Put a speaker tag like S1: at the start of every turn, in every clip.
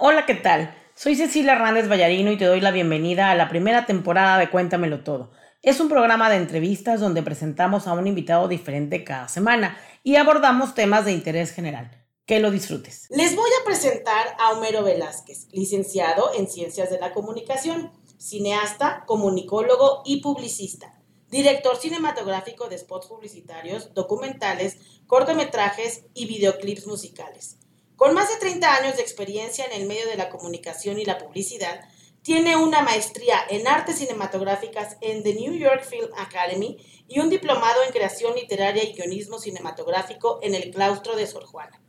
S1: Hola, ¿qué tal? Soy Cecilia Hernández Vallarino y te doy la bienvenida a la primera temporada de Cuéntamelo Todo. Es un programa de entrevistas donde presentamos a un invitado diferente cada semana y abordamos temas de interés general. Que lo disfrutes. Les voy a presentar a Homero Velázquez, licenciado en Ciencias de la Comunicación, cineasta, comunicólogo y publicista, director cinematográfico de spots publicitarios, documentales, cortometrajes y videoclips musicales. Con más de 30 años de experiencia en el medio de la comunicación y la publicidad, tiene una maestría en artes cinematográficas en The New York Film Academy y un diplomado en creación literaria y guionismo cinematográfico en el claustro de Sor Juana.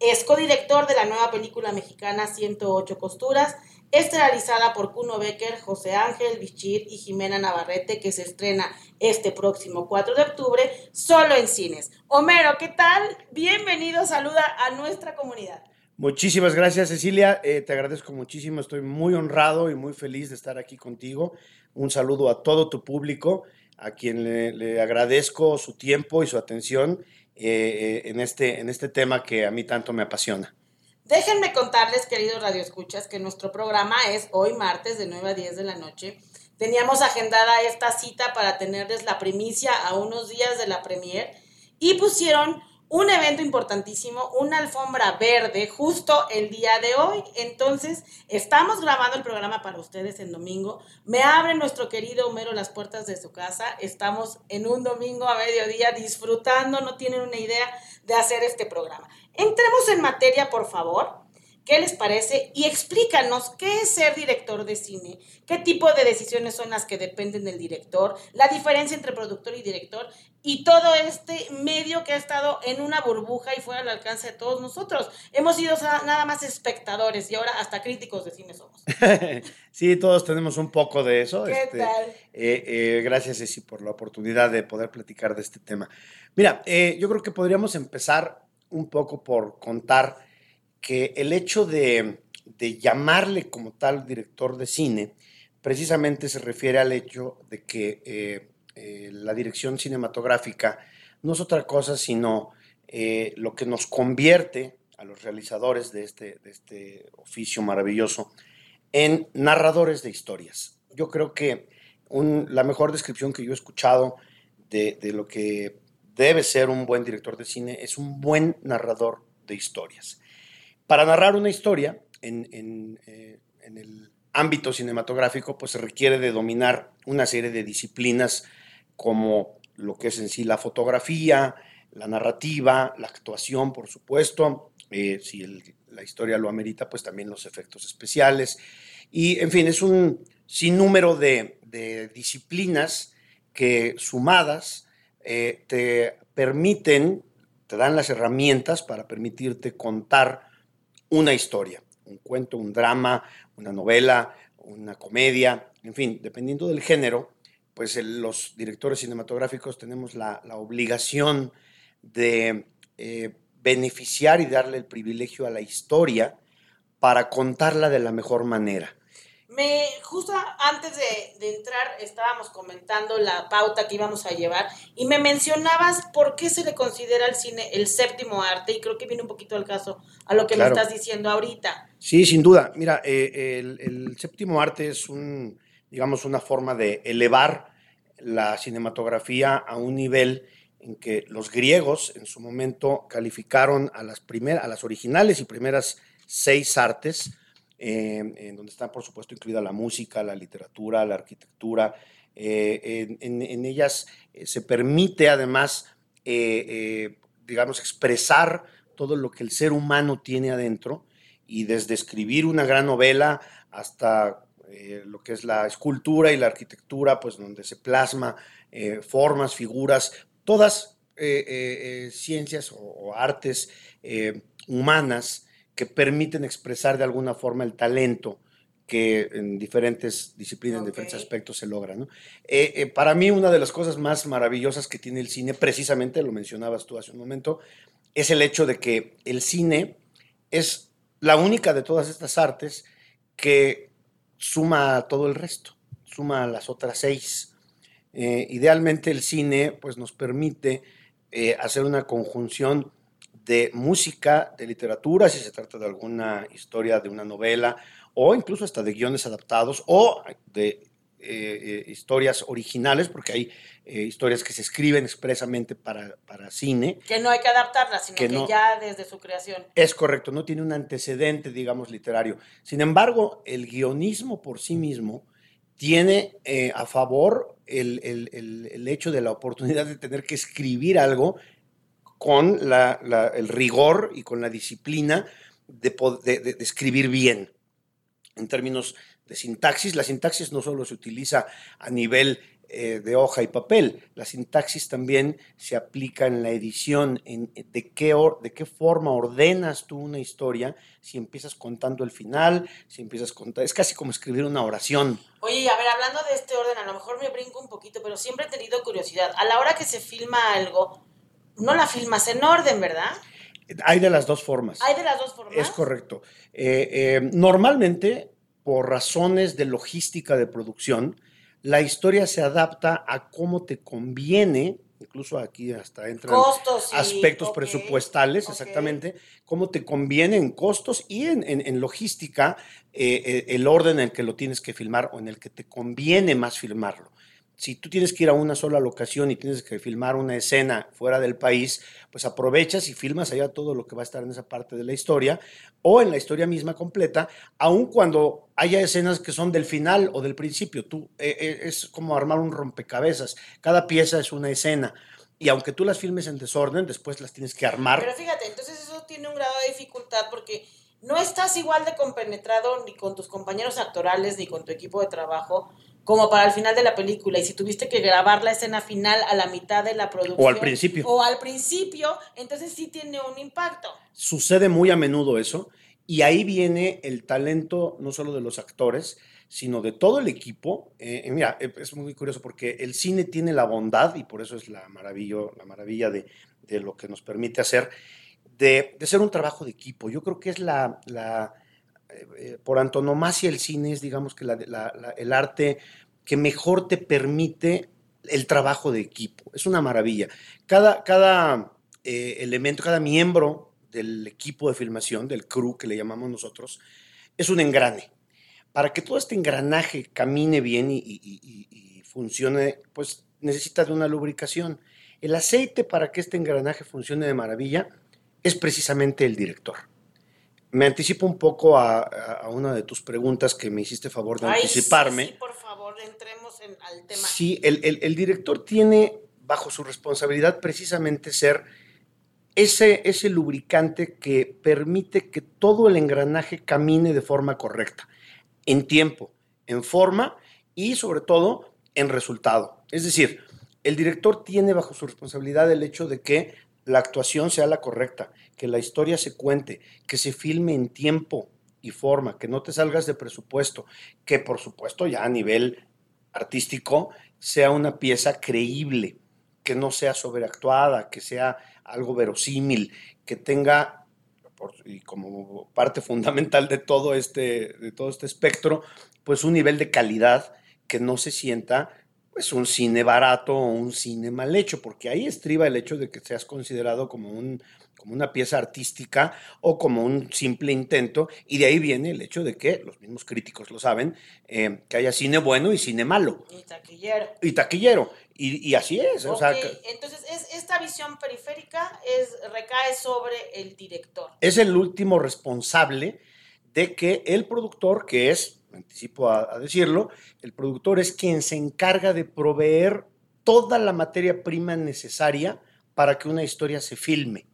S1: Es codirector de la nueva película mexicana 108 Costuras, esterilizada por Kuno Becker, José Ángel Bichir y Jimena Navarrete, que se estrena este próximo 4 de octubre, solo en cines. Homero, ¿qué tal? Bienvenido, saluda a nuestra comunidad.
S2: Muchísimas gracias, Cecilia. Eh, te agradezco muchísimo. Estoy muy honrado y muy feliz de estar aquí contigo. Un saludo a todo tu público, a quien le agradezco su tiempo y su atención eh, en, este, en este tema que a mí tanto me apasiona.
S1: Déjenme contarles, queridos radioescuchas, que nuestro programa es hoy martes de 9 a 10 de la noche. Teníamos agendada esta cita para tenerles la primicia a unos días de la premier y pusieron un evento importantísimo, una alfombra verde justo el día de hoy. Entonces, estamos grabando el programa para ustedes en domingo. Me abre nuestro querido Homero las puertas de su casa. Estamos en un domingo a mediodía disfrutando, no tienen una idea de hacer este programa. Entremos en materia, por favor. ¿Qué les parece? Y explícanos qué es ser director de cine, qué tipo de decisiones son las que dependen del director, la diferencia entre productor y director y todo este medio que ha estado en una burbuja y fuera al alcance de todos nosotros. Hemos sido nada más espectadores y ahora hasta críticos de cine somos.
S2: sí, todos tenemos un poco de eso.
S1: ¿Qué este, tal?
S2: Eh, eh, gracias, Ceci, por la oportunidad de poder platicar de este tema. Mira, eh, yo creo que podríamos empezar un poco por contar que el hecho de, llamarle como tal director de cine precisamente se refiere al hecho de que eh, eh, la dirección cinematográfica no es otra cosa sino eh, lo que nos convierte a los realizadores de este, de este oficio maravilloso en narradores de historias. Yo creo que la mejor descripción que yo he escuchado de, de lo que debe ser un buen director de cine es un buen narrador de historias. Para narrar una historia eh, en, el ámbito cinematográfico, pues se requiere de dominar una serie de disciplinas como lo que es en sí la fotografía, la narrativa, la actuación, por supuesto, eh, si la historia lo amerita, pues también los efectos especiales. Y, en fin, es un sinnúmero de, de disciplinas que sumadas eh, te permiten, te dan las herramientas para permitirte contar una historia, un cuento, un drama, una novela, una comedia, en fin, dependiendo del género, pues los directores cinematográficos tenemos la, obligación de eh, beneficiar y darle el privilegio a la historia para contarla de la mejor manera.
S1: Me, justo antes de, entrar estábamos comentando la pauta que íbamos a llevar y me mencionabas por qué se le considera al cine el séptimo arte y creo que viene un poquito al caso a lo que me estás diciendo ahorita.
S2: Sí, sin duda. Mira, eh, el, séptimo arte es un, digamos, una forma de elevar la cinematografía a un nivel en que los griegos en su momento calificaron a las, primeras, a las originales y primeras seis artes en donde está, por supuesto, incluida la música, la literatura, la arquitectura. Eh, en, ellas eh, se permite, además, eh, digamos, expresar todo lo que el ser humano tiene adentro y desde escribir una gran novela hasta lo que es la escultura y la arquitectura, pues donde se plasma formas, figuras, todas ciencias o artes humanas que permiten expresar de alguna forma el talento que en diferentes disciplinas, en diferentes aspectos se logra. Eh, eh, para mí una de las cosas más maravillosas que tiene el cine, precisamente, lo mencionabas tú hace un momento, es el hecho de que el cine es la única de todas estas artes que suma a todo el resto, suma a las otras seis. Eh, idealmente el cine pues, nos permite hacer una conjunción de música, de literatura, si se trata de alguna historia de una novela, o incluso hasta de guiones adaptados, o de eh, eh, historias originales, porque hay eh, historias que se escriben expresamente para, para, cine.
S1: Que no hay que adaptarlas, sino que, ya desde su creación.
S2: Es correcto, no tiene un antecedente, digamos, literario. Sin embargo, el guionismo por sí mismo tiene a favor el, el, el, hecho de la oportunidad de tener que escribir algo con el rigor y con la disciplina de, escribir bien. En términos de sintaxis, la sintaxis no solo se utiliza a nivel eh, de hoja y papel, la sintaxis también se aplica en la edición, en de, qué de qué forma ordenas tú una historia, si empiezas contando el final, si empiezas contando, es casi como escribir una oración.
S1: Oye, a ver, hablando de este orden, a lo mejor me brinco un poquito, pero siempre he tenido curiosidad. A la hora que se filma algo, no la filmas en orden, ¿verdad?
S2: Hay de las dos formas.
S1: Hay de las dos formas.
S2: Es correcto. Eh, eh, normalmente, por razones de logística de producción, la historia se adapta a cómo te conviene, incluso aquí hasta entran aspectos presupuestales, exactamente, cómo te conviene en costos y en, logística eh, el orden en el que lo tienes que filmar o en el que te conviene más filmarlo si tú tienes que ir a una sola locación y tienes que filmar una escena fuera del país, pues aprovechas y filmas allá todo lo que va a estar en esa parte de la historia o en la historia misma completa, aun cuando haya escenas que son del final o del principio. Tú, eh, eh, es como armar un rompecabezas. Cada pieza es una escena. Y aunque tú las filmes en desorden, después las tienes que armar.
S1: Pero fíjate, entonces eso tiene un grado de dificultad porque no estás igual de compenetrado ni con tus compañeros actorales ni con tu equipo de trabajo como para el final de la película. Y si tuviste que grabar la escena final a la mitad de la producción.
S2: O al principio.
S1: O al principio, entonces sí tiene un impacto.
S2: Sucede muy a menudo eso. Y ahí viene el talento no solo de los actores, sino de todo el equipo. Eh, mira, eh, es muy curioso porque el cine tiene la bondad, y por eso es la maravilla, la maravilla de, de lo que nos permite hacer, de, de, ser un trabajo de equipo. Yo creo que es la, la eh, por antonomasia el cine es, digamos que el arte que mejor te permite el trabajo de equipo. Es una maravilla. Cada, cada eh, elemento, cada miembro del equipo de filmación, del crew que le llamamos nosotros, es un engrane. Para que todo este engranaje camine bien y, y funcione, pues necesita de una lubricación. El aceite para que este engranaje funcione de maravilla es precisamente el director me anticipo un poco a, una de tus preguntas que me hiciste favor de anticiparme.
S1: Sí, por favor, entremos en, al tema.
S2: Sí, el, director tiene bajo su responsabilidad precisamente ser ese, ese lubricante que permite que todo el engranaje camine de forma correcta, en tiempo, en forma y sobre todo en resultado. Es decir, el director tiene bajo su responsabilidad el hecho de que la actuación sea la correcta, que la historia se cuente, que se filme en tiempo y forma, que no te salgas de presupuesto, que por supuesto ya a nivel artístico sea una pieza creíble, que no sea sobreactuada, que sea algo verosímil, que tenga, y como parte fundamental de todo este, de todo este espectro, pues un nivel de calidad que no se sienta pues un cine barato o un cine mal hecho, porque ahí estriba el hecho de que seas considerado como, un, como una pieza artística o como un simple intento, y de ahí viene el hecho de que, los mismos críticos lo saben, eh, que haya cine bueno y cine malo.
S1: Y taquillero.
S2: Y taquillero. Y, así es.
S1: Entonces, es, esta visión periférica es, recae sobre el director.
S2: Es el último responsable de que el productor, que es anticipo a, decirlo, el productor es quien se encarga de proveer toda la materia prima necesaria para que una historia se filme.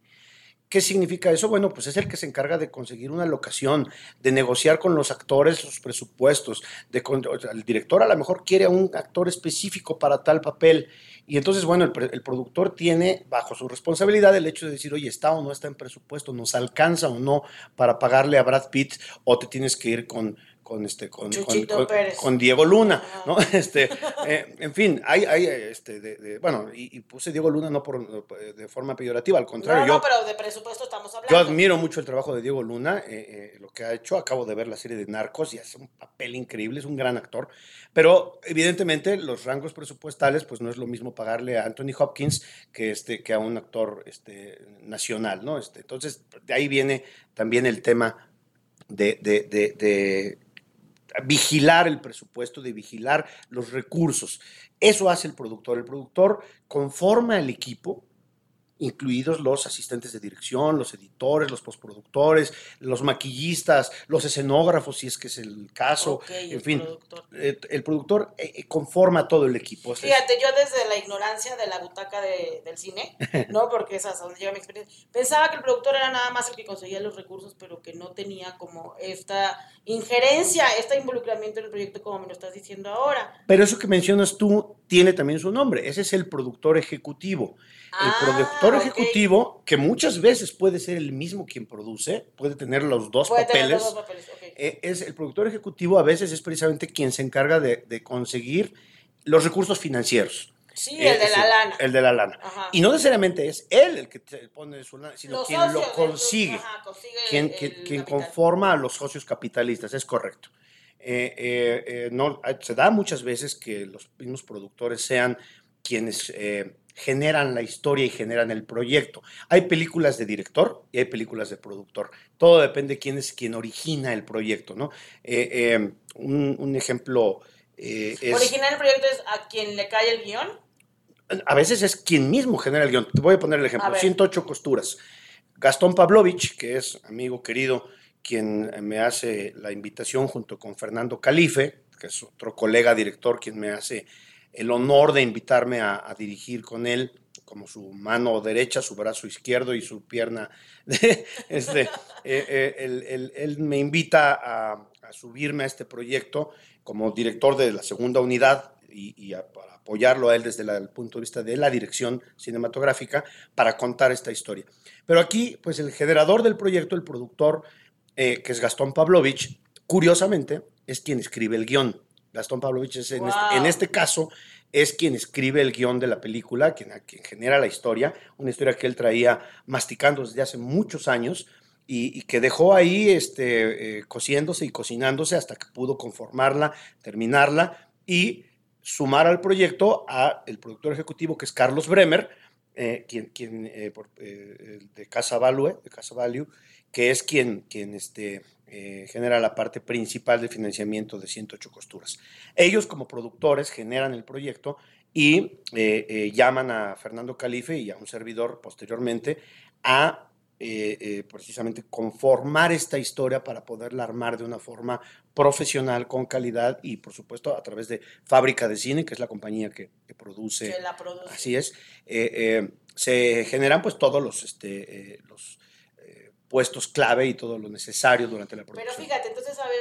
S2: ¿Qué significa eso? Bueno, pues es el que se encarga de conseguir una locación, de negociar con los actores sus presupuestos, el director a lo mejor quiere a un actor específico para tal papel. Y entonces, bueno, el, el, productor tiene bajo su responsabilidad el hecho de decir, oye, está o no está en presupuesto, nos alcanza o no para pagarle a Brad Pitt, o te tienes que ir con, con este con,
S1: Chuchito
S2: con- con-
S1: Pérez.
S2: con Diego Luna. ¿no? Este, eh, en fin, hay, hay este, de- de- bueno, y, y puse Diego Luna no por de forma peyorativa, al contrario,
S1: No,
S2: yo,
S1: no, pero de presupuesto estamos hablando.
S2: yo admiro mucho el trabajo de Diego Luna, eh, eh, lo que ha hecho. Acabo de ver la serie de Narcos y hace un papel increíble, es un gran actor. Pero evidentemente los rangos presupuestales, pues no es lo mismo pagarle a Anthony Hopkins que, este, que a un actor este, nacional, ¿no? Este, entonces, de ahí viene también el tema de, de- de- de vigilar el presupuesto, de vigilar los recursos. Eso hace el productor. El productor conforma el equipo, incluidos los asistentes de dirección, los editores, los postproductores, los maquillistas, los escenógrafos, si es que es el caso. En
S1: el
S2: fin,
S1: productor.
S2: eh, el productor eh, eh, conforma todo el equipo.
S1: Fíjate, yo desde la ignorancia de la butaca de- del cine, ¿no? Porque esa es donde llega mi experiencia, pensaba que el productor era nada más el que conseguía los recursos, pero que no tenía como esta injerencia, este involucramiento en el proyecto como me lo estás diciendo ahora.
S2: Pero eso que mencionas tú tiene también su nombre. Ese es el productor ejecutivo. El
S1: Ah,
S2: productor
S1: ok.
S2: ejecutivo, que muchas veces puede ser el mismo quien produce, puede tener los dos
S1: Puede tener
S2: papeles.
S1: los dos papeles, ok.
S2: eh, es el productor ejecutivo a veces es precisamente quien se encarga de, de conseguir los recursos financieros.
S1: Sí,
S2: Eh,
S1: el de la lana.
S2: El de la lana.
S1: Ajá.
S2: Y no necesariamente es él el que pone su lana, sino
S1: Los
S2: quien lo
S1: el-
S2: consigue,
S1: ajá, consigue
S2: quien,
S1: el-
S2: quien-
S1: el
S2: quien conforma a los socios capitalistas, es correcto. Eh, eh, eh, no, eh, se da muchas veces que los mismos productores sean quienes eh, generan la historia y generan el proyecto. Hay películas de director y hay películas de productor. Todo depende de quién es quien origina el proyecto, ¿no? Eh, eh, un, un ejemplo eh, es...
S1: Original el proyecto es a quien le cae el guion.
S2: A veces es quien mismo genera el guion. Te voy a poner el ejemplo.
S1: ver.
S2: 108 costuras. Gastón Pavlovich, que es amigo querido, quien me hace la invitación junto con Fernando Calife, que es otro colega director, quien me hace el honor de invitarme a, dirigir con él como su mano derecha, su brazo izquierdo y su pierna. este, eh, eh, él, me invita a, subirme a este proyecto como director de la segunda unidad y, a- para apoyarlo a él desde el punto de vista de la dirección cinematográfica para contar esta historia. Pero aquí, pues el generador del proyecto, el productor, eh, que es Gastón Pavlovich, curiosamente es quien escribe el guion. Gastón Pavlovich es en, este, en
S1: Wow.
S2: este caso es quien escribe el guion de la película, quien, quien genera la historia, una historia que él traía masticando desde hace muchos años y, y que dejó ahí este, eh, cociéndose y cocinándose hasta que pudo conformarla, terminarla y sumar al proyecto a el productor ejecutivo que es Carlos Bremer, eh, quien, quien eh, por- eh, de Casa Value, de Casa Value, que es quien, quien este, eh, genera la parte principal de financiamiento de 108 costuras. Ellos como productores generan el proyecto y eh, eh, llaman a Fernando Calife y a un servidor posteriormente a precisamente conformar esta historia para poderla armar de una forma profesional, con calidad y por supuesto a través de Fábrica de Cine, que es la compañía que, que produce.
S1: que la produce.
S2: Así es. Se generan pues todos los, este, los puestos clave y todo lo necesario durante la
S1: Pero
S2: producción.
S1: fíjate, entonces, a ver,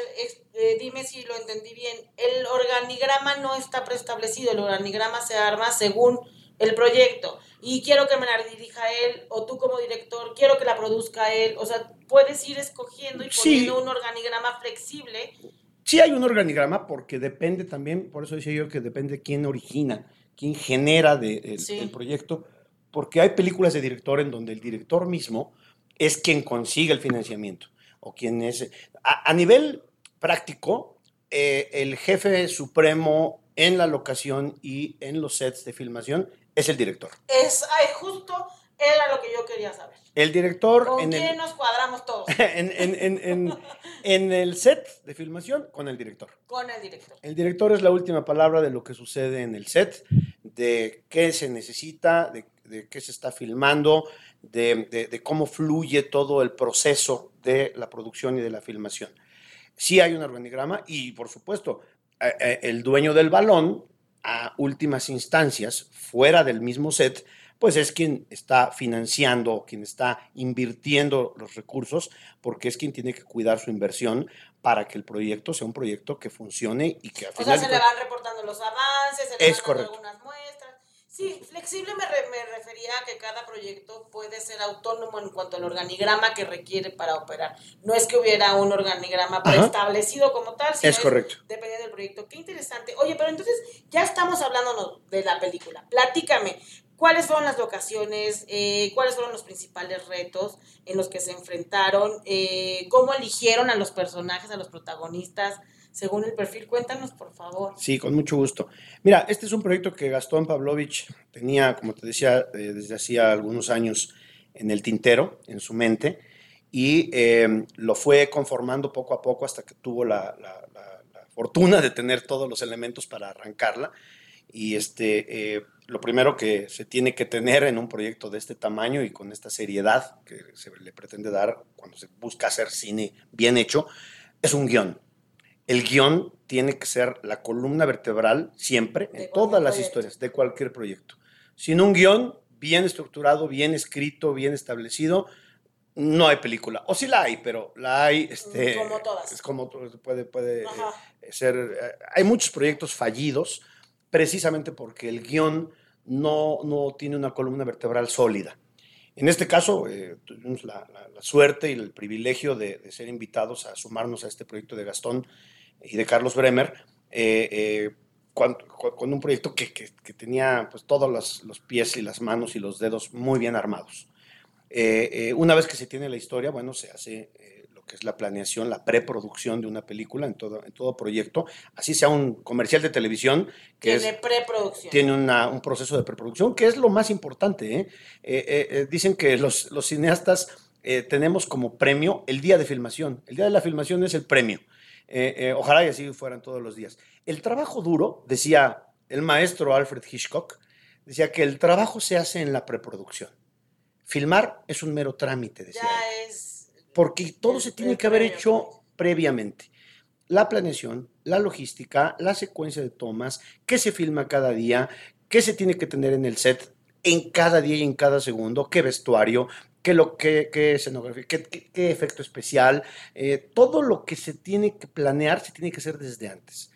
S1: eh, dime si lo entendí bien. El organigrama no está preestablecido, el organigrama se arma según el proyecto. Y quiero que me la dirija él, o tú como director, quiero que la produzca él. O sea, puedes ir escogiendo y
S2: Sí.
S1: poniendo un organigrama flexible.
S2: Sí hay un organigrama porque depende también, por eso decía yo que depende quién origina, quién genera de- el,
S1: Sí.
S2: el proyecto, porque hay películas de director en donde el director mismo es quien consigue el financiamiento o quien es... A, a nivel práctico, eh, el jefe supremo en la locación y en los sets de filmación es el director.
S1: Es ay, justo, era lo que yo quería saber.
S2: El director
S1: ¿Con
S2: en
S1: quién
S2: el,
S1: nos cuadramos todos?
S2: en, en- en- en- en el set de filmación con el director.
S1: Con el director.
S2: El director es la última palabra de lo que sucede en el set, de qué se necesita, de, de qué se está filmando, de, de- de cómo fluye todo el proceso de la producción y de la filmación. Sí hay un organigrama y, por supuesto, el dueño del balón, a últimas instancias, fuera del mismo set, pues es quien está financiando, quien está invirtiendo los recursos, porque es quien tiene que cuidar su inversión para que el proyecto sea un proyecto que funcione y que al
S1: O sea,
S2: final
S1: se le van reportando los avances, se le van algunas muestras. Sí, flexible me, me, refería a que cada proyecto puede ser autónomo en cuanto al organigrama que requiere para operar. No es que hubiera un organigrama preestablecido como tal,
S2: sino es correcto.
S1: depende del proyecto. Qué interesante. Oye, pero entonces ya estamos hablando de la película. Platícame, ¿cuáles fueron las locaciones? Eh, ¿Cuáles fueron los principales retos en los que se enfrentaron? Eh, ¿Cómo eligieron a los personajes, a los protagonistas? Según el perfil. Cuéntanos, por favor.
S2: Sí, con mucho gusto. Mira, este es un proyecto que Gastón Pavlovich tenía, como te decía, eh, desde hacía algunos años en el tintero, en su mente, y em, lo fue conformando poco a poco hasta que tuvo la, fortuna de tener todos los elementos para arrancarla. Y este, eh, lo primero que se tiene que tener en un proyecto de este tamaño y con esta seriedad que se le pretende dar cuando se busca hacer cine bien hecho, es un guion el guion tiene que ser la columna vertebral siempre, en todas las historias, de cualquier proyecto. Sin un guion bien estructurado, bien escrito, bien establecido, no hay película. O sí la hay, pero la hay... Este,
S1: como todas.
S2: Es como puede, puede eh, ser... Eh, hay muchos proyectos fallidos precisamente porque el guion no, no tiene una columna vertebral sólida. En este caso, eh, tuvimos la, suerte y el privilegio de, de, ser invitados a sumarnos a este proyecto de Gastón y de Carlos Bremer, eh, eh, con, un proyecto que, tenía pues, todos los, pies y las manos y los dedos muy bien armados. Eh, una vez que se tiene la historia, bueno, se hace lo que es la planeación, la preproducción de una película en todo, en todo proyecto, así sea un comercial de televisión.
S1: Que tiene preproducción.
S2: Tiene un proceso de preproducción, que es lo más importante. dicen que los, los cineastas tenemos como premio el día de filmación. El día de la filmación es el premio. Eh, eh, ojalá y así fueran todos los días. El trabajo duro, decía el maestro Alfred Hitchcock, decía que el trabajo se hace en la preproducción. Filmar es un mero trámite, decía. porque todo se tiene que haber hecho previamente. La planeación, la logística, la secuencia de tomas, qué se filma cada día, qué se tiene que tener en el set en cada día y en cada segundo, qué vestuario, qué, lo, qué, qué escenografía, qué, qué, efecto especial, eh, todo lo que se tiene que planear se tiene que hacer desde antes.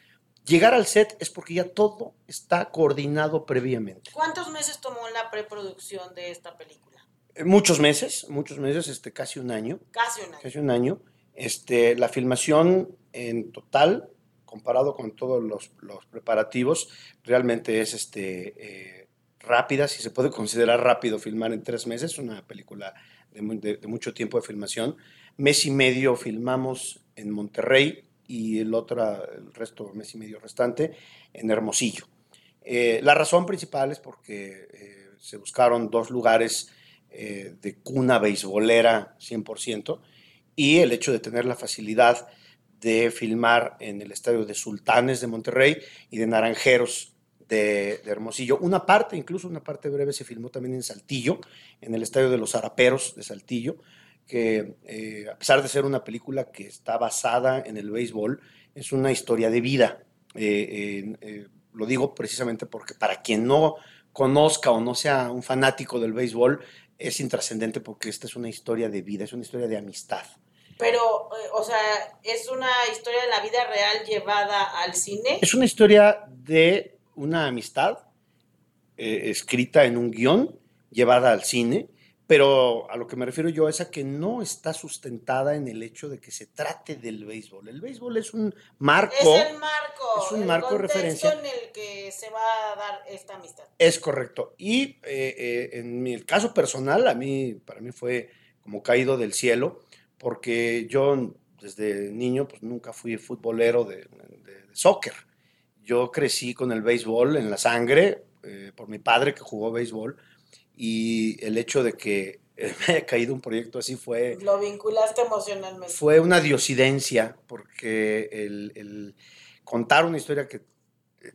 S2: Llegar al set es porque ya todo está coordinado previamente.
S1: ¿Cuántos meses tomó la preproducción de esta película?
S2: Eh, muchos meses, muchos meses, este, casi un año.
S1: Casi un año.
S2: Casi un año. Este, la filmación en total, comparado con todos los, los preparativos, realmente es este, eh, rápida, si se puede considerar rápido filmar en tres meses, una película de, mucho tiempo de filmación. Mes y medio filmamos en Monterrey y el otro, el resto, mes y medio restante, en Hermosillo. Eh, la razón principal es porque eh, se buscaron dos lugares eh, de cuna beisbolera 100% y el hecho de tener la facilidad de filmar en el estadio de Sultanes de Monterrey y de Naranjeros de, Hermosillo. Una parte, incluso una parte breve, se filmó también en Saltillo, en el Estadio de los Araperos de Saltillo, que eh, a pesar de ser una película que está basada en el béisbol, es una historia de vida. Eh, eh, lo digo precisamente porque para quien no conozca o no sea un fanático del béisbol, es intrascendente porque esta es una historia de vida, es una historia de amistad.
S1: Pero, o sea, ¿es una historia de la vida real llevada al cine?
S2: Es una historia de una amistad eh, escrita en un guion, llevada al cine, pero a lo que me refiero yo es a que no está sustentada en el hecho de que se trate del béisbol. El béisbol es un marco.
S1: Es el marco.
S2: Es un marco de referencia.
S1: en el que se va a dar esta amistad.
S2: Es correcto. Y eh, eh, en mi caso personal, a mí, para mí fue como caído del cielo, porque yo desde niño pues nunca fui futbolero de, de soccer yo crecí con el béisbol en la sangre eh, por mi padre que jugó béisbol y el hecho de que me haya caído un proyecto así fue...
S1: Lo vinculaste emocionalmente.
S2: Fue una diosidencia porque el, contar una historia que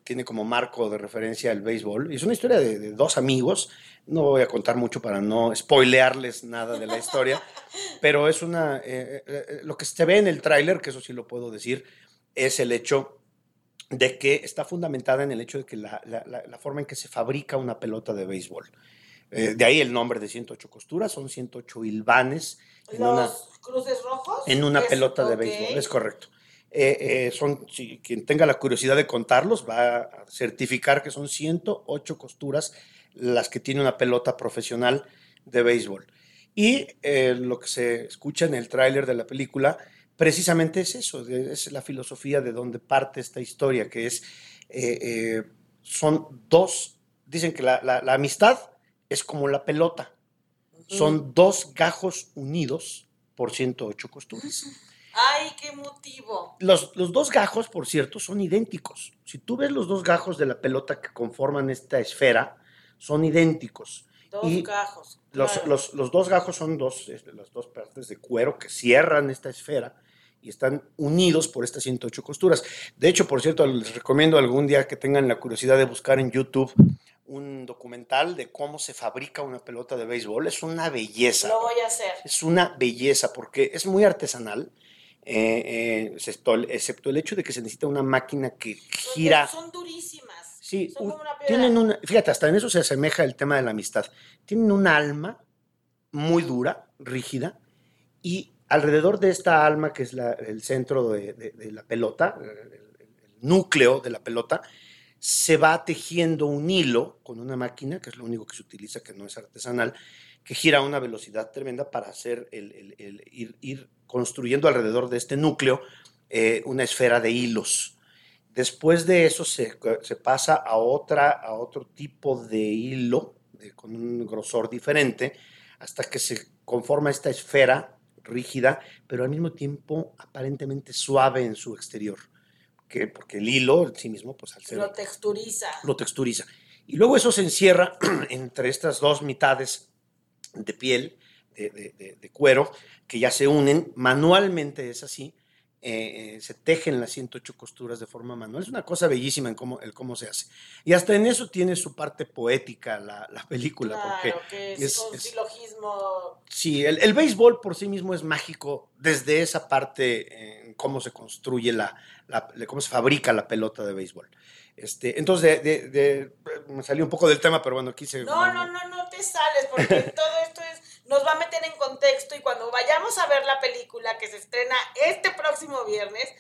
S2: tiene como marco de referencia el béisbol. Y es una historia de, dos amigos. No voy a contar mucho para no spoilearles nada de la historia, pero es una... Eh, eh, lo que se ve en el tráiler, que eso sí lo puedo decir, es el hecho de que está fundamentada en el hecho de que la, forma en que se fabrica una pelota de béisbol. Eh, de ahí el nombre de 108 costuras, son 108 hilvanes.
S1: En una, cruces rojos?
S2: En una pelota de béisbol, es correcto. Eh, eh, son, si quien tenga la curiosidad de contarlos va a certificar que son 108 costuras las que tiene una pelota profesional de béisbol. Y lo que se escucha en el tráiler de la película precisamente es eso, es la filosofía de donde parte esta historia, que es, eh, eh, son dos, dicen que la, la, amistad es como la pelota, son dos gajos unidos por 108 costuras.
S1: ¡Ay, qué motivo!
S2: Los, los, dos gajos, por cierto, son idénticos. Si tú ves los dos gajos de la pelota que conforman esta esfera, son idénticos.
S1: Dos gajos.
S2: Los, los, los, dos gajos son dos, este, las dos partes de cuero que cierran esta esfera y están unidos por estas 108 costuras. De hecho, por cierto, les recomiendo algún día que tengan la curiosidad de buscar en YouTube un documental de cómo se fabrica una pelota de béisbol. Es una belleza.
S1: Lo voy a hacer.
S2: Es una belleza porque es muy artesanal. Eh, eh, excepto, el hecho de que se necesita una máquina que gira.
S1: Son durísimas.
S2: Sí, son como una tienen una. Fíjate, hasta en eso se asemeja el tema de la amistad. Tienen un alma muy dura, rígida, y alrededor de esta alma, que es el centro de, la pelota, el, núcleo de la pelota, se va tejiendo un hilo con una máquina, que es lo único que se utiliza, que no es artesanal, que gira a una velocidad tremenda para hacer el, ir, construyendo alrededor de este núcleo eh, una esfera de hilos. Después de eso se, pasa a, otra, a otro tipo de hilo con un grosor diferente hasta que se conforma esta esfera rígida, pero al mismo tiempo aparentemente suave en su exterior. Que, porque el hilo en sí mismo, pues al ser...
S1: Lo texturiza.
S2: Lo texturiza. Y luego eso se encierra entre estas dos mitades de piel, de, cuero, que ya se unen. Manualmente es así. Eh, eh, se tejen las 108 costuras de forma manual. Es una cosa bellísima en cómo, el cómo se hace. Y hasta en eso tiene su parte poética la, la película.
S1: Claro, porque es, un silogismo.
S2: Sí, el, el, béisbol por sí mismo es mágico desde esa parte en cómo se construye la, la, cómo se fabrica la pelota de béisbol. Este, entonces, de, me salió un poco del tema, pero bueno, quise...
S1: No, no, no, no te sales, porque todo esto es, nos va a meter en contexto y cuando vayamos a ver la película que se estrena este próximo viernes,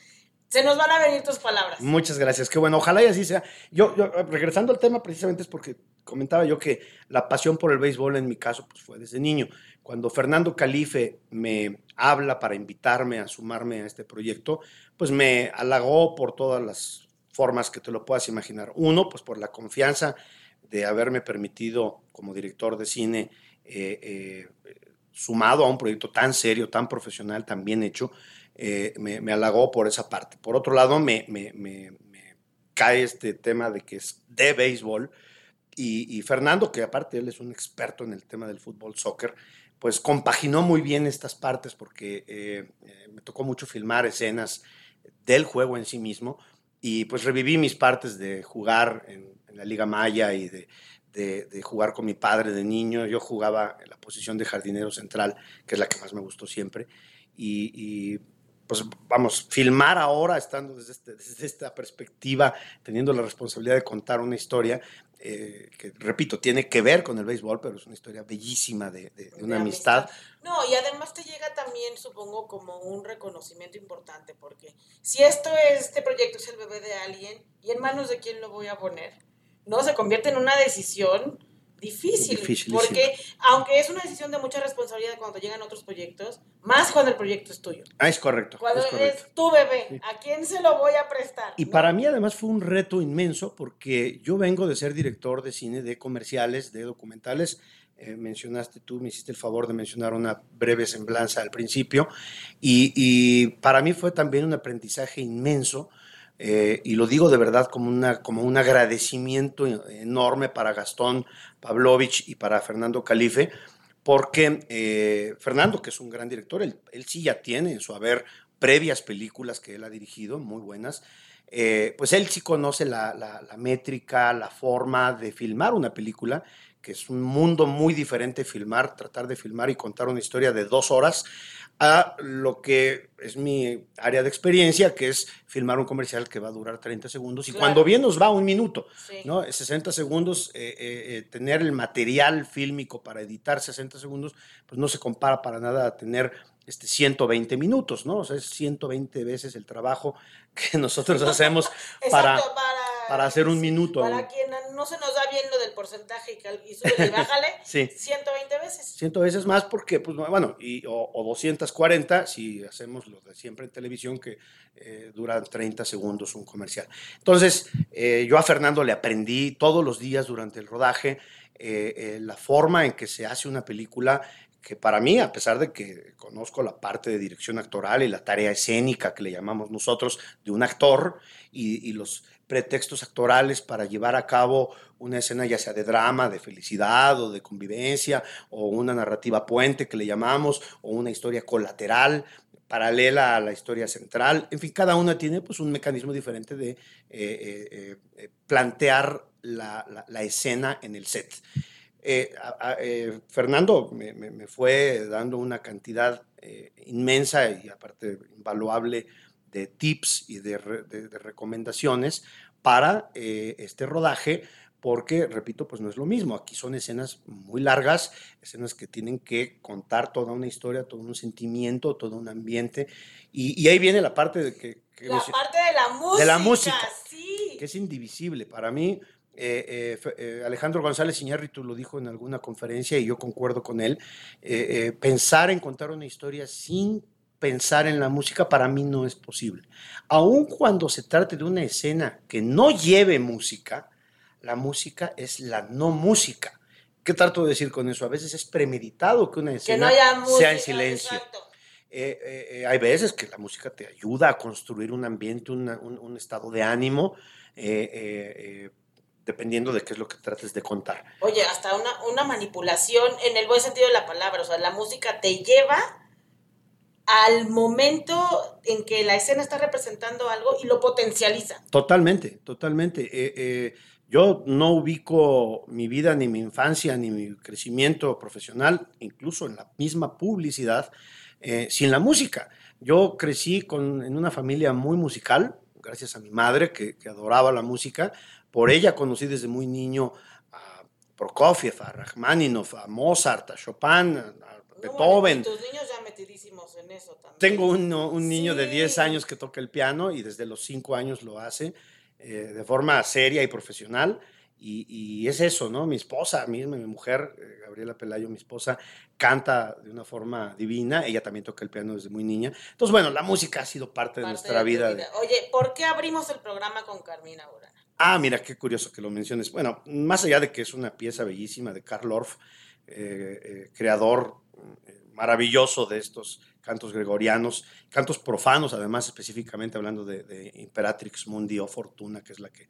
S1: se nos van a venir tus palabras.
S2: Muchas gracias, qué bueno, ojalá y así sea. Yo, regresando al tema, precisamente es porque comentaba yo que la pasión por el béisbol en mi caso pues fue desde niño. Cuando Fernando Calife me habla para invitarme a sumarme a este proyecto, pues me halagó por todas las formas que te lo puedas imaginar. Uno, pues por la confianza de haberme permitido como director de cine, eh, eh, sumado a un proyecto tan serio, tan profesional, tan bien hecho, eh, me, halagó por esa parte. Por otro lado, me, cae este tema de que es de béisbol y, Fernando, que aparte él es un experto en el tema del fútbol, soccer, pues compaginó muy bien estas partes porque me tocó mucho filmar escenas del juego en sí mismo, y pues reviví mis partes de jugar en, la Liga Maya y de, de, jugar con mi padre de niño. Yo jugaba en la posición de jardinero central, que es la que más me gustó siempre. Y, pues vamos, filmar ahora, estando desde, este, desde, esta perspectiva, teniendo la responsabilidad de contar una historia, eh, que repito, tiene que ver con el béisbol, pero es una historia bellísima de, una amistad.
S1: No, y además te llega también, supongo, como un reconocimiento importante, porque si esto es, este proyecto es el bebé de alguien, ¿y en manos de quién lo voy a poner? No, se convierte en una decisión difícil, porque aunque es una decisión de mucha responsabilidad cuando llegan otros proyectos, más cuando el proyecto es tuyo.
S2: Ah, es correcto.
S1: Cuando
S2: es,
S1: tu bebé, ¿a quién se lo voy a prestar?
S2: Y para mí además fue un reto inmenso porque yo vengo de ser director de cine, de comerciales, de documentales. Eh, mencionaste tú, me hiciste el favor de mencionar una breve semblanza al principio y, y para mí fue también un aprendizaje inmenso eh, y lo digo de verdad como, una, como un agradecimiento enorme para Gastón Pavlovich y para Fernando Calife, porque eh, Fernando, que es un gran director, él, sí ya tiene en su haber previas películas que él ha dirigido, muy buenas, eh, pues él sí conoce la, la, métrica, la forma de filmar una película, que es un mundo muy diferente filmar, tratar de filmar y contar una historia de dos horas a lo que es mi área de experiencia, que es filmar un comercial que va a durar 30 segundos y cuando bien nos va un minuto, ¿no? 60 segundos, eh, eh, eh, tener el material fílmico para editar 60 segundos, pues no se compara para nada a tener este 120 minutos, ¿no? O sea, es 120 veces el trabajo que nosotros hacemos para,
S1: para
S2: para hacer un minuto.
S1: Para quien no se nos da bien lo del porcentaje y, sube y bájale, sí. 120 veces.
S2: 100 veces más porque, pues bueno, y, o, 240 si hacemos lo de siempre en televisión que eh, dura 30 segundos un comercial. Entonces, eh, yo a Fernando le aprendí todos los días durante el rodaje eh, la forma en que se hace una película que para mí, a pesar de que conozco la parte de dirección actoral y la tarea escénica que le llamamos nosotros de un actor y, los pretextos actorales para llevar a cabo una escena ya sea de drama, de felicidad o de convivencia o una narrativa puente que le llamamos o una historia colateral paralela a la historia central. En fin, cada una tiene pues un mecanismo diferente de eh, eh, eh, plantear la, la, escena en el set. Eh, eh, Fernando me, fue dando una cantidad eh, inmensa y aparte invaluable de tips y de, recomendaciones para este rodaje, porque, repito, pues no es lo mismo. Aquí son escenas muy largas, escenas que tienen que contar toda una historia, todo un sentimiento, todo un ambiente. Y, ahí viene la parte de que...
S1: la parte de la música.
S2: De la música, sí. Que es indivisible. Para mí, eh, eh, eh, Alejandro González Iñárritu lo dijo en alguna conferencia y yo concuerdo con él, pensar en contar una historia sin pensar en la música para mí no es posible. Aun cuando se trate de una escena que no lleve música, la música es la no música. ¿Qué trato de decir con eso? A veces es premeditado que una escena sea en silencio. hay veces que la música te ayuda a construir un ambiente, un, estado de ánimo dependiendo de qué es lo que trates de contar.
S1: Oye, hasta una, una manipulación en el buen sentido de la palabra, o sea, la música te lleva al momento en que la escena está representando algo y lo potencializa.
S2: Totalmente, totalmente. Eh, eh, yo no ubico mi vida, ni mi infancia, ni mi crecimiento profesional, incluso en la misma publicidad, eh, sin la música. Yo crecí con, en una familia muy musical, gracias a mi madre que, que adoraba la música, por ella conocí desde muy niño a Prokofiev, a Rachmaninoff, a Mozart, a Chopin, a Beethoven.
S1: tus niños ya metidísimos en eso también.
S2: Tengo un, un niño de 10 años que toca el piano y desde los 5 años lo hace eh, de forma seria y profesional. Y, y, es eso, ¿no? Mi esposa, mi, mi mujer, eh, Gabriela Pelayo, mi esposa, canta de una forma divina. Ella también toca el piano desde muy niña. Entonces, bueno, la música ha sido parte, de nuestra vida.
S1: Oye, ¿por qué abrimos el programa con Carmina Burana?
S2: Ah, mira, qué curioso que lo menciones. Bueno, más allá de que es una pieza bellísima de Karl Orff, eh, eh, creador eh, maravilloso de estos cantos gregorianos, cantos profanos, además, específicamente hablando de, Imperatrix Mundi o Fortuna, que es la que,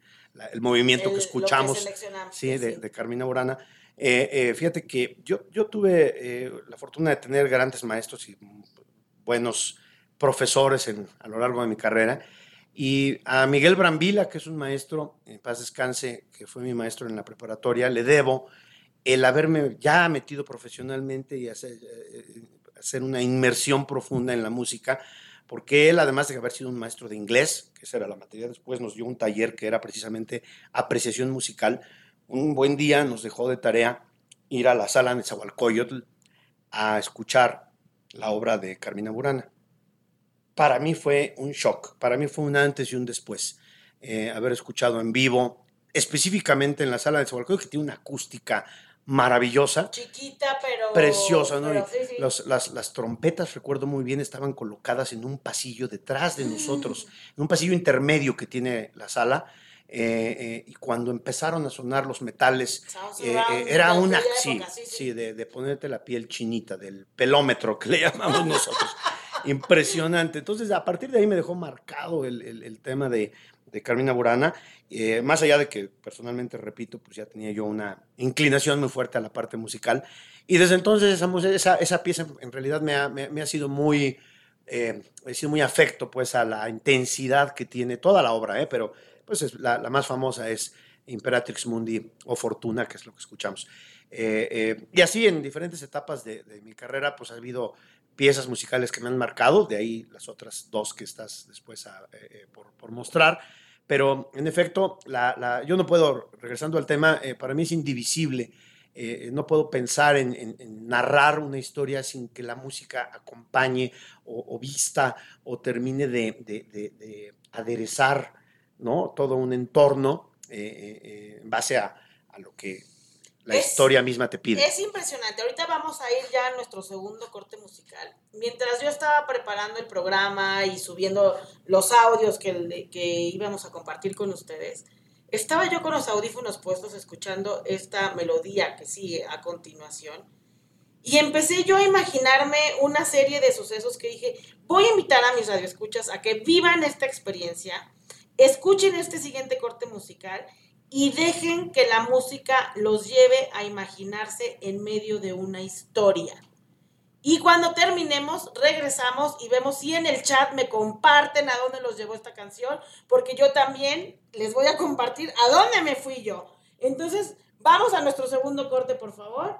S2: el movimiento que escuchamos sí, de, Carmina Burana. fíjate que yo, yo tuve la fortuna de tener grandes maestros y buenos profesores en, a lo largo de mi carrera. Y a Miguel Brambila, que es un maestro, en paz descanse, que fue mi maestro en la preparatoria, le debo el haberme ya metido profesionalmente y hacer, eh, hacer una inmersión profunda en la música, porque él, además de haber sido un maestro de inglés, que esa era la materia, después nos dio un taller que era precisamente apreciación musical. Un buen día nos dejó de tarea ir a la sala de Zahualcoyotl a escuchar la obra de Carmina Burana para mí fue un shock, para mí fue un antes y un después. Eh, haber escuchado en vivo, específicamente en la sala de Zahualcóyotl, que tiene una acústica maravillosa.
S1: Chiquita, pero...
S2: Preciosa, ¿no? las, trompetas, recuerdo muy bien, estaban colocadas en un pasillo detrás de nosotros, en un pasillo intermedio que tiene la sala. Eh, eh, y cuando empezaron a sonar los metales, era una... Sí, sí, de, de ponerte la piel chinita, del pelómetro que le llamamos nosotros impresionante. Entonces, a partir de ahí me dejó marcado el, tema de, Carmina Burana, eh, más allá de que personalmente, repito, pues ya tenía yo una inclinación muy fuerte a la parte musical. Y desde entonces esa, esa, pieza en realidad me ha, me, ha sido muy, eh, sido muy afecto pues a la intensidad que tiene toda la obra, ¿eh? pero pues es, la, más famosa es Imperatrix Mundi o Fortuna, que es lo que escuchamos. Eh, y así en diferentes etapas de, de, mi carrera, pues ha habido piezas musicales que me han marcado, de ahí las otras dos que estás después eh, eh, por, mostrar. Pero en efecto, la, yo no puedo, regresando al tema, eh, para mí es indivisible. no puedo pensar en, narrar una historia sin que la música acompañe o, vista o termine de, aderezar ¿no? todo un entorno en base a, a, lo que la historia misma te pide.
S1: Es impresionante. Ahorita vamos a ir ya a nuestro segundo corte musical. Mientras yo estaba preparando el programa y subiendo los audios que, que íbamos a compartir con ustedes, estaba yo con los audífonos puestos escuchando esta melodía que sigue a continuación. Y empecé yo a imaginarme una serie de sucesos que dije, voy a invitar a mis radioescuchas a que vivan esta experiencia, escuchen este siguiente corte musical y dejen que la música los lleve a imaginarse en medio de una historia. Y cuando terminemos, regresamos y vemos si en el chat me comparten a dónde los llevó esta canción, porque yo también les voy a compartir a dónde me fui yo. Entonces, vamos a nuestro segundo corte, por favor.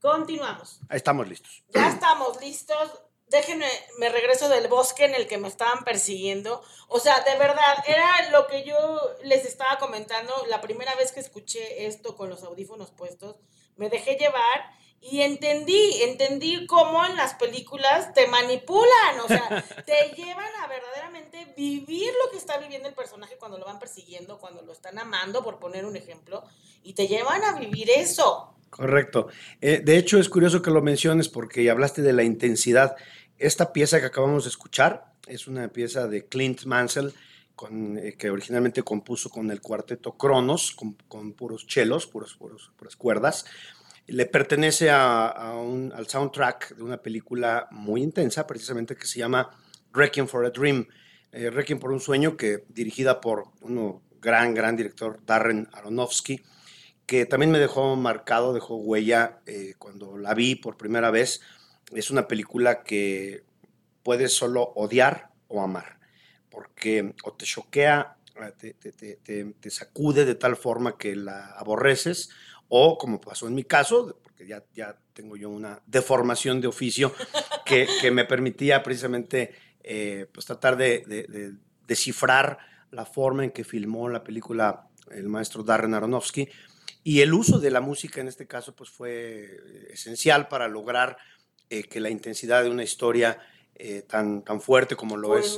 S1: Continuamos.
S2: Estamos listos.
S1: Ya estamos listos déjenme, me regreso del bosque en el que me estaban persiguiendo. O sea, de verdad, era lo que yo les estaba comentando la primera vez que escuché esto con los audífonos puestos. Me dejé llevar y entendí, entendí cómo en las películas te manipulan, o sea, te llevan a verdaderamente vivir lo que está viviendo el personaje cuando lo van persiguiendo, cuando lo están amando, por poner un ejemplo, y te llevan a vivir eso.
S2: Correcto. Eh, de hecho, es curioso que lo menciones porque hablaste de la intensidad. Esta pieza que acabamos de escuchar es una pieza de Clint Mansell eh, que originalmente compuso con el cuarteto Cronos, con, puros chelos, puros, puros, puras cuerdas. Le pertenece a, un, al soundtrack de una película muy intensa, precisamente que se llama Requiem for a Dream. Eh, Requiem por un sueño, que dirigida por un gran, gran director, Darren Aronofsky, que también me dejó marcado, dejó huella eh, cuando la vi por primera vez es una película que puedes solo odiar o amar, porque o te choquea, eh, te, sacude de tal forma que la aborreces, o como pasó en mi caso, porque ya, ya tengo yo una deformación de oficio que, me permitía precisamente eh, pues tratar de, descifrar la forma en que filmó la película el maestro Darren Aronofsky, y el uso de la música en este caso pues fue esencial para lograr eh, que la intensidad de una historia eh, tan, tan fuerte como lo
S1: es.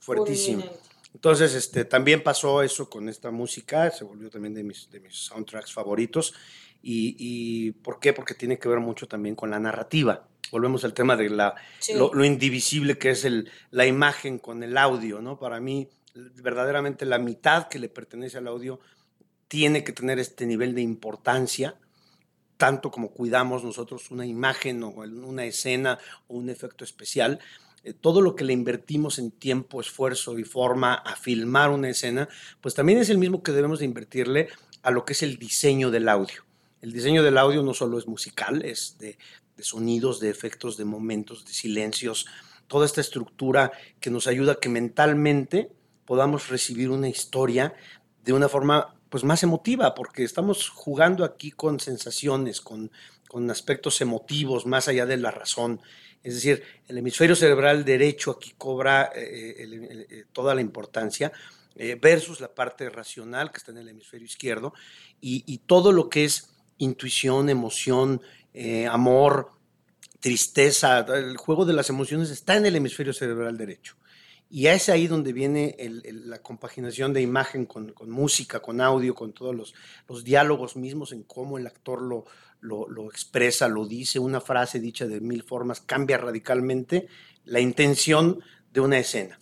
S2: Fuertísimo. Entonces, este, también pasó eso con esta música, se volvió también de mis, de mis soundtracks favoritos. Y, y, ¿Por qué? Porque tiene que ver mucho también con la narrativa. Volvemos al tema de la, lo, indivisible que es el, la imagen con el audio, ¿no? Para mí, verdaderamente la mitad que le pertenece al audio tiene que tener este nivel de importancia tanto como cuidamos nosotros una imagen o una escena o un efecto especial, eh, todo lo que le invertimos en tiempo, esfuerzo y forma a filmar una escena, pues también es el mismo que debemos de invertirle a lo que es el diseño del audio. El diseño del audio no solo es musical, es de, de sonidos, de efectos, de momentos, de silencios, toda esta estructura que nos ayuda a que mentalmente podamos recibir una historia de una forma pues más emotiva, porque estamos jugando aquí con sensaciones, con, con aspectos emotivos más allá de la razón. Es decir, el hemisferio cerebral derecho aquí cobra eh, eh, toda la importancia eh, versus la parte racional que está en el hemisferio izquierdo y todo lo que es intuición, emoción, amor, tristeza, el juego de las emociones está en el hemisferio cerebral derecho. Y es ahí donde viene la compaginación de imagen con, música, con audio, con todos los, los, diálogos mismos, en cómo el actor lo, lo, expresa, lo dice, una frase dicha de mil formas, cambia radicalmente la intención de una escena.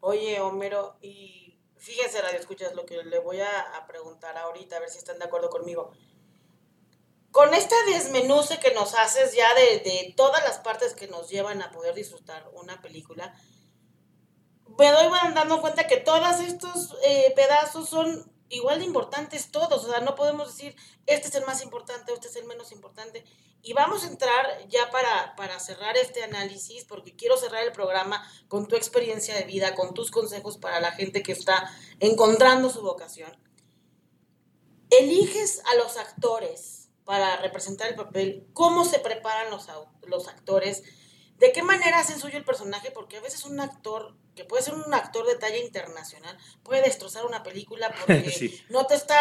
S1: Oye, Homero, y fíjense, Radio Escuchas, lo que le voy a, preguntar ahorita, a ver si están de acuerdo conmigo. Con esta desmenuce que nos haces ya de, de todas las partes que nos llevan a poder disfrutar una película, me doy dando cuenta que todos estos eh, pedazos son igual de importantes todos, o sea, no podemos decir, este es el más importante, este es el menos importante. Y vamos a entrar ya para, para cerrar este análisis, porque quiero cerrar el programa con tu experiencia de vida, con tus consejos para la gente que está encontrando su vocación. Eliges a los actores para representar el papel, cómo se preparan los, los actores, de qué manera hacen suyo el personaje, porque a veces un actor que puede ser un actor de talla internacional, puede destrozar una película porque no te está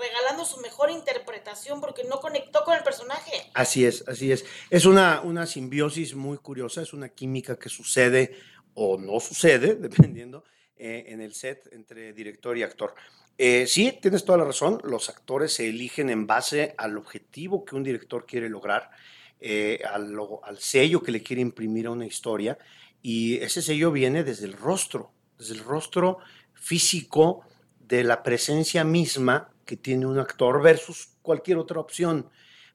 S1: regalando su mejor interpretación porque no conectó con el personaje.
S2: Así es, así es. Es una, una simbiosis muy curiosa, es una química que sucede o no sucede, dependiendo, eh, en el set entre director y actor. Eh, sí, tienes toda la razón. Los actores se eligen en base al objetivo que un director quiere lograr, eh, al, al, sello que le quiere imprimir a una historia. Y ese sello viene desde el rostro, desde el rostro físico de la presencia misma que tiene un actor versus cualquier otra opción.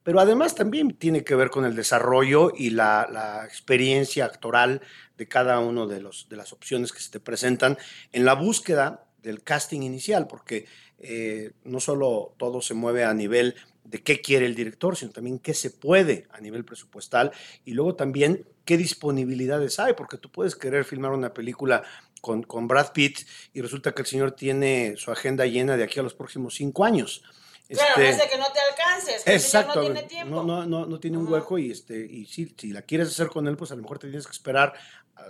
S2: Pero además también tiene que ver con el desarrollo y la, experiencia actoral de cada una de, de las opciones que se te presentan en la búsqueda del casting inicial, porque eh, no solo todo se mueve a nivel de qué quiere el director, sino también qué se puede a nivel presupuestal y luego también qué disponibilidades hay, porque tú puedes querer filmar una película con, con Brad Pitt y resulta que el señor tiene su agenda llena de aquí a los próximos cinco años.
S1: Claro, no es de que no te alcances, exacto, no tiene tiempo.
S2: No, no, no, tiene un hueco y, este, y si, si la quieres hacer con él, pues a lo mejor te tienes que esperar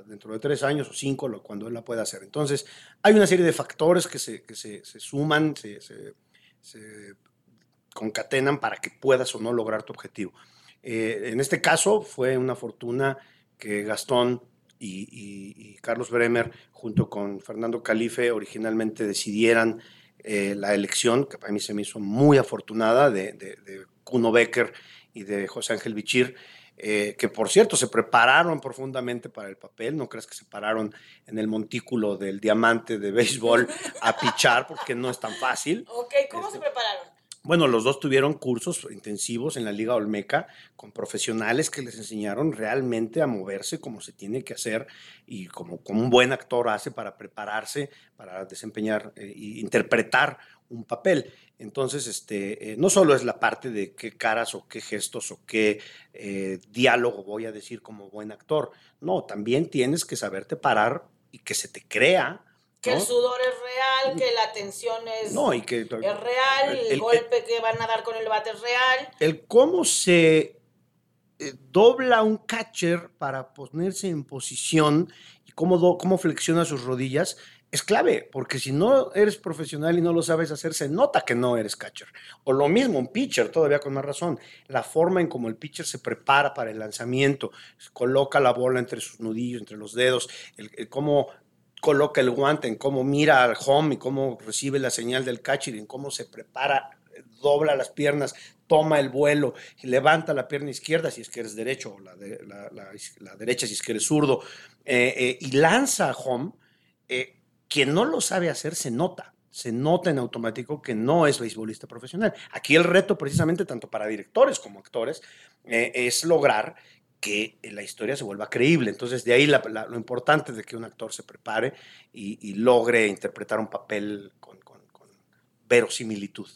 S2: dentro de tres años o cinco cuando él la pueda hacer. Entonces, hay una serie de factores que se, que se, se suman, se, se, concatenan para que puedas o no lograr tu objetivo. Eh, en este caso fue una fortuna que Gastón y, y, Carlos Bremer, junto con Fernando Calife, originalmente decidieran eh, la elección, que para mí se me hizo muy afortunada, de, de, de Kuno Becker y de José Ángel Bichir. Eh, que por cierto se prepararon profundamente para el papel, no crees que se pararon en el montículo del diamante de béisbol a pichar, porque no es tan fácil.
S1: Ok, ¿cómo se este, prepararon?
S2: Bueno, los dos tuvieron cursos intensivos en la Liga Olmeca con profesionales que les enseñaron realmente a moverse como se tiene que hacer y como, un buen actor hace para prepararse, para desempeñar e interpretar un papel. Entonces, este, eh, no solo es la parte de qué caras o qué gestos o qué eh, diálogo voy a decir como buen actor, no, también tienes que saberte parar y que se te crea.
S1: Que el sudor es real, que la tensión es, no, y que, es real, el, golpe que van a dar con el bate es real.
S2: El cómo se eh, dobla un catcher para ponerse en posición y cómo, cómo flexiona sus rodillas es clave, porque si no eres profesional y no lo sabes hacer, se nota que no eres catcher. O lo mismo, un pitcher, todavía con más razón. La forma en cómo el pitcher se prepara para el lanzamiento, coloca la bola entre sus nudillos, entre los dedos, el, cómo coloca el guante, en cómo mira al home y cómo recibe la señal del catcher, en cómo se prepara, dobla las piernas, toma el vuelo levanta la pierna izquierda si es que eres derecho, o la, la, derecha si es que eres zurdo, eh, eh, y lanza a home. Eh, quien no lo sabe hacer se nota, se nota en automático que no es beisbolista profesional. Aquí el reto precisamente tanto para directores como actores es lograr que la historia se vuelva creíble. Entonces, de ahí lo importante de que un actor se prepare y, logre interpretar un papel con, con verosimilitud.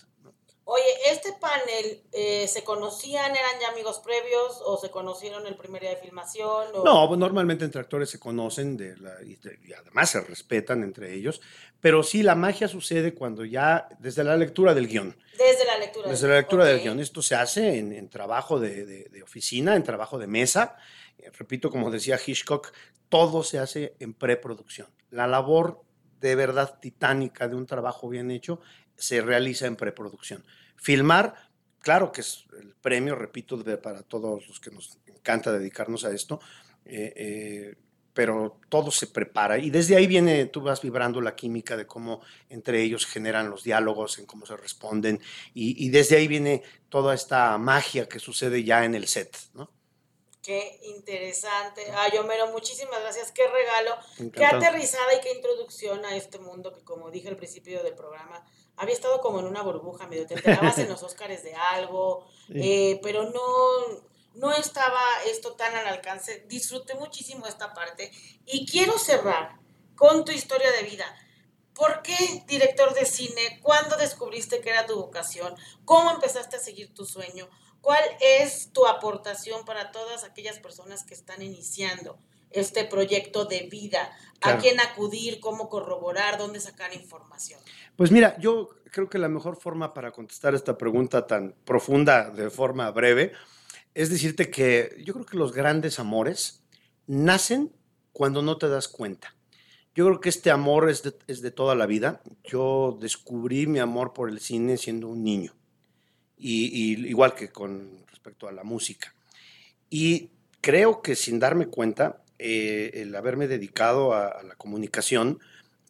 S1: Oye, ¿este panel eh, se conocían, eran ya amigos previos o se conocieron el primer día de filmación?
S2: No, pues normalmente entre actores se conocen de y, además se respetan entre ellos, pero sí la magia sucede cuando ya, desde la lectura del guion.
S1: Desde la lectura.
S2: Desde la lectura del guion. Esto se hace en, trabajo de, de, oficina, en trabajo de mesa. Eh, repito, como decía Hitchcock, todo se hace en preproducción. La labor de verdad titánica de un trabajo bien hecho se realiza en preproducción. Filmar, claro que es el premio, repito, para todos los que nos encanta dedicarnos a esto, eh, eh, pero todo se prepara y desde ahí viene, tú vas vibrando la química de cómo entre ellos generan los diálogos, en cómo se responden y, desde ahí viene toda esta magia que sucede ya en el set, ¿no?
S1: Qué interesante. Ay, Homero, muchísimas gracias. Qué regalo, qué aterrizada y qué introducción a este mundo que, como dije al principio del programa, había estado como en una burbuja, medio te enterabas en los Óscares de algo, eh, pero no, no estaba esto tan al alcance. Disfruté muchísimo esta parte y quiero cerrar con tu historia de vida. ¿Por qué director de cine? ¿Cuándo descubriste que era tu vocación? ¿Cómo empezaste a seguir tu sueño? ¿Cuál es tu aportación para todas aquellas personas que están iniciando este proyecto de vida? ¿A quién acudir? ¿Cómo corroborar? ¿Dónde sacar información?
S2: Pues mira, yo creo que la mejor forma para contestar esta pregunta tan profunda de forma breve es decirte que yo creo que los grandes amores nacen cuando no te das cuenta. Yo creo que este amor es de, toda la vida. Yo descubrí mi amor por el cine siendo un niño, y, igual que con respecto a la música. Y creo que sin darme cuenta, eh, el haberme dedicado a la comunicación,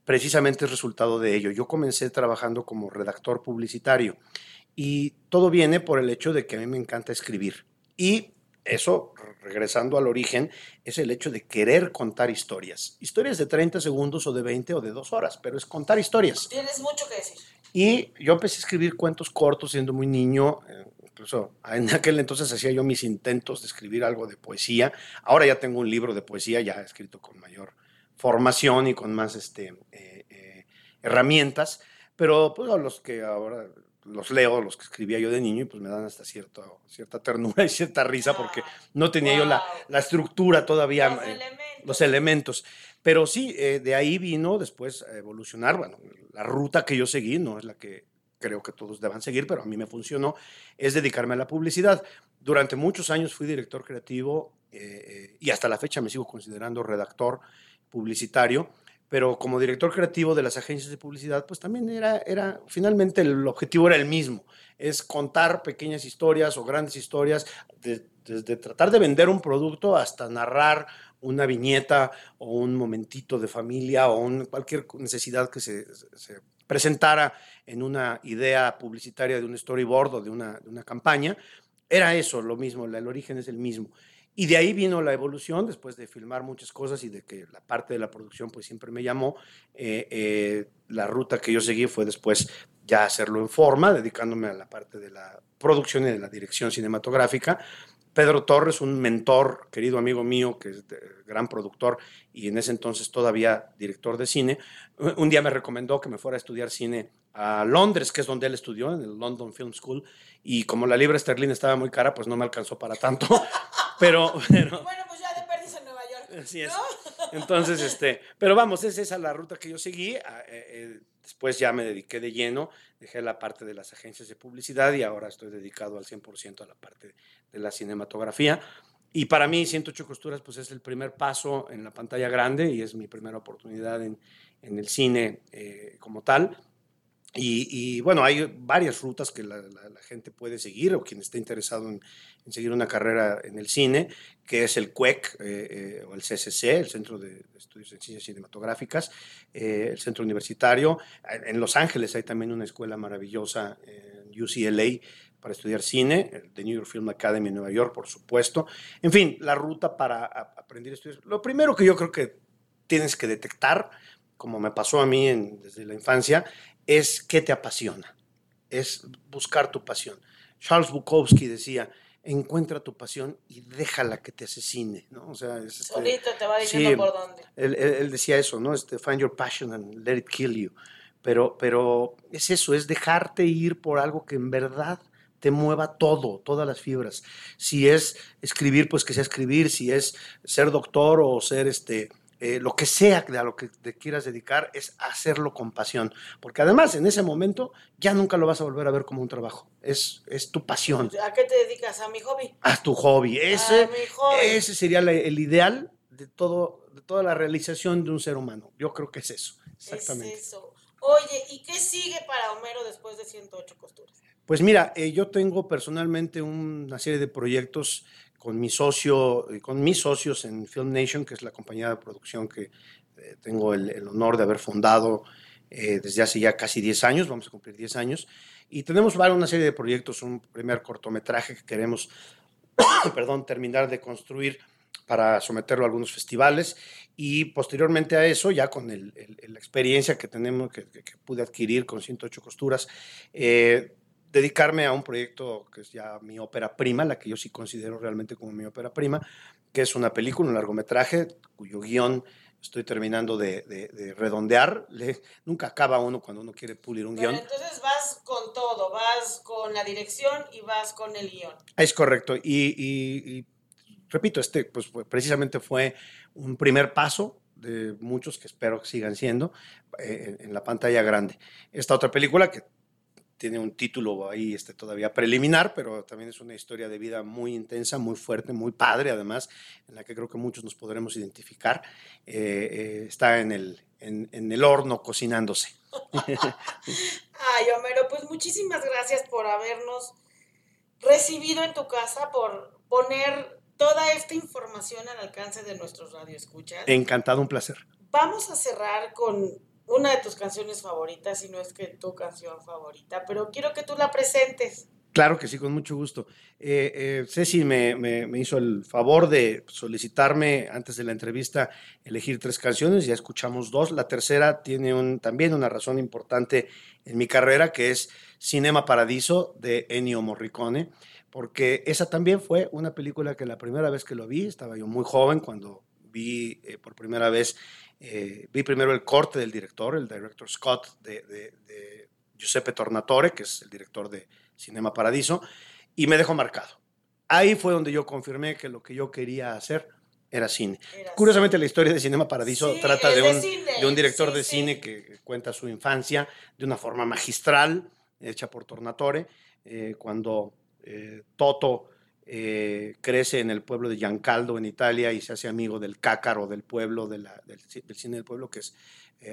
S2: precisamente es resultado de ello. Yo comencé trabajando como redactor publicitario y todo viene por el hecho de que a mí me encanta escribir. Y eso, regresando al origen, es el hecho de querer contar historias. Historias de 30 segundos o de 20 o de 2 horas, pero es contar historias.
S1: Tienes mucho que decir.
S2: Y yo empecé a escribir cuentos cortos siendo muy niño. Eh, incluso en aquel entonces hacía yo mis intentos de escribir algo de poesía. Ahora ya tengo un libro de poesía ya escrito con mayor formación y con más este, eh, eh, herramientas. Pero pues, los que ahora los leo, los que escribía yo de niño, y pues me dan hasta cierto, cierta ternura y cierta risa porque no tenía yo la, la, estructura todavía, los, eh, elementos. los elementos. Pero sí, eh, de ahí vino después a evolucionar, bueno, la ruta que yo seguí, no es la que creo que todos deban seguir, pero a mí me funcionó, es dedicarme a la publicidad. Durante muchos años fui director creativo eh, y hasta la fecha me sigo considerando redactor publicitario pero como director creativo de las agencias de publicidad, pues también era, era, finalmente el objetivo era el mismo, es contar pequeñas historias o grandes historias, desde tratar de vender un producto hasta narrar una viñeta o un momentito de familia o cualquier necesidad que se, se, presentara en una idea publicitaria de un storyboard o de una, de una campaña. Era eso, lo mismo, el origen es el mismo. Y de ahí vino la evolución, después de filmar muchas cosas y de que la parte de la producción pues siempre me llamó. Eh, eh, la ruta que yo seguí fue después ya hacerlo en forma, dedicándome a la parte de la producción y de la dirección cinematográfica. Pedro Torres, un mentor, querido amigo mío, que es gran productor y en ese entonces todavía director de cine, un día me recomendó que me fuera a estudiar cine a Londres, que es donde él estudió, en el London Film School, y como la libra esterlina estaba muy cara, pues no me alcanzó para tanto, pero,
S1: Bueno, pues ya de perdiz en Nueva York.
S2: Así es. Entonces, este, pero vamos, es esa la ruta que yo seguí. Ah, eh, eh, después ya me dediqué de lleno, dejé la parte de las agencias de publicidad y ahora estoy dedicado al 100% a la parte de la cinematografía. Y para mí, 108 costuras, pues es el primer paso en la pantalla grande y es mi primera oportunidad en, en el cine eh, como tal. Y, bueno, hay varias rutas que la, gente puede seguir o quien esté interesado en, seguir una carrera en el cine, que es el CUEC e eh, o el CCC, el Centro de Estudios en Ciencias Cinematográficas, eh, el Centro Universitario. En Los Ángeles hay también una escuela maravillosa, en UCLA, para estudiar cine, el The New York Film Academy en Nueva York, por supuesto. En fin, la ruta para aprender a estudiar. Lo primero que yo creo que tienes que detectar, como me pasó a mí desde la infancia, es qué te apasiona, es buscar tu pasión. Charles Bukowski decía, encuentra tu pasión y déjala que te asesine, ¿no?
S1: O sea, este, Solito te va diciendo por dónde.
S2: Él, decía eso, ¿no? Este, find your passion and let it kill you. Pero, pero es eso, es dejarte ir por algo que en verdad te mueva todo, todas las fibras. Si es escribir, pues que sea escribir, si es ser doctor o ser este, eh, lo que sea a lo que te quieras dedicar es hacerlo con pasión, porque además en ese momento ya nunca lo vas a volver a ver como un trabajo, es, es tu pasión.
S1: ¿A qué te dedicas? ¿A mi hobby?
S2: A tu hobby, ese, ese sería el ideal de, todo, de toda la realización de un ser humano, yo creo que es eso, exactamente.
S1: Es eso. Oye, ¿y qué sigue para Homero después de 108 costuras?
S2: Pues mira, eh, yo tengo personalmente una serie de proyectos con mi socio, eh, con mis socios en Film Nation, que es la compañía de producción que eh, tengo el, honor de haber fundado eh, desde hace ya casi 10 años, vamos a cumplir 10 años, y tenemos una serie de proyectos, un primer cortometraje que queremos, perdón, terminar de construir para someterlo a algunos festivales. Y posteriormente a eso, ya con la experiencia que tenemos, que, que, pude adquirir con 108 costuras, eh, dedicarme a un proyecto que es ya mi ópera prima, la que yo sí considero realmente como mi ópera prima, que es una película, un largometraje, cuyo guion estoy terminando de, redondear. nunca acaba uno cuando uno quiere pulir un guion.
S1: Entonces vas con todo, vas con la dirección y vas con el guion.
S2: Es correcto. Y, repito, este pues precisamente fue un primer paso de muchos que espero que sigan siendo eh, en la pantalla grande. Esta otra película que tiene un título ahí este, todavía preliminar, pero también es una historia de vida muy intensa, muy fuerte, muy padre además, en la que creo que muchos nos podremos identificar. Eh, eh, está en el, en, el horno cocinándose.
S1: Ay, Homero, pues muchísimas gracias por habernos recibido en tu casa, por poner toda esta información al alcance de nuestros radioescuchas.
S2: Encantado, un placer.
S1: Vamos a cerrar con una de tus canciones favoritas, si no es que tu canción favorita, pero quiero que tú la presentes.
S2: Claro que sí, con mucho gusto. Eh, eh, Ceci me, me, hizo el favor de solicitarme antes de la entrevista elegir tres canciones, ya escuchamos dos. La tercera tiene un, también una razón importante en mi carrera, que es Cinema Paradiso de Ennio Morricone, porque esa también fue una película que la primera vez que lo vi, estaba yo muy joven cuando vi eh, por primera vez, vi primero el corte del director, el director Scott de, de Giuseppe Tornatore, que es el director de Cinema Paradiso, y me dejó marcado. Ahí fue donde yo confirmé que lo que yo quería hacer era cine. Curiosamente, la historia de Cinema Paradiso trata de un, de, un, director de cine que cuenta su infancia de una forma magistral, hecha por Tornatore, eh, cuando eh, Toto eh, crece en el pueblo de Giancaldo, en Italia, y se hace amigo del cácaro del pueblo, del, cine del pueblo, que es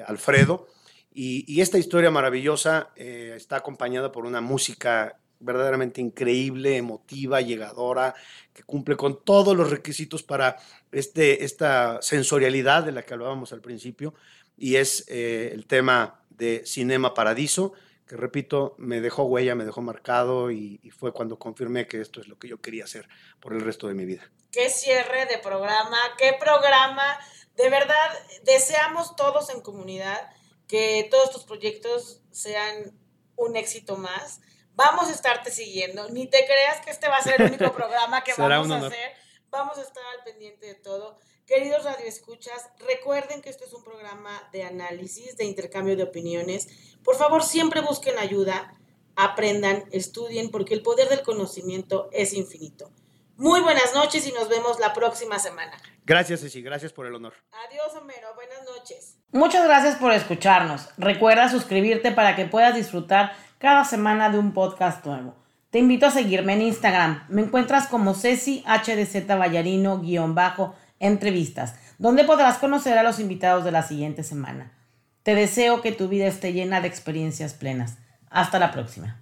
S2: Alfredo. Y, esta historia maravillosa eh, está acompañada por una música verdaderamente increíble, emotiva, llegadora, que cumple con todos los requisitos para este, esta sensorialidad de la que hablábamos al principio, y es eh, el tema de Cinema Paradiso, que repito, me dejó huella, me dejó marcado y, y, fue cuando confirmé que esto es lo que yo quería hacer por el resto de mi vida.
S1: Qué cierre de programa, qué programa. De verdad, deseamos todos en comunidad que todos tus proyectos sean un éxito más. Vamos a estarte siguiendo. Ni te creas que este va a ser el único programa que vamos a hacer. Vamos a estar al pendiente de todo. Queridos radioescuchas, recuerden que esto es un programa de análisis, de intercambio de opiniones. Por favor, siempre busquen ayuda, aprendan, estudien, porque el poder del conocimiento es infinito. Muy buenas noches y nos vemos la próxima semana.
S2: Gracias, Ceci. Gracias por el honor.
S1: Adiós, Homero. Buenas noches. Muchas gracias por escucarnos. Recuerda suscribirte para que puedas disfrutar cada semana de un podcast nuevo. Te invito a seguirme en Instagram. Me encuentras como Ceci HDZ Ballarino-entrevistas, donde podrás conocer a los invitados de la siguiente semana. Te deseo que tu vida esté llena de experiencias plenas. Hasta la próxima.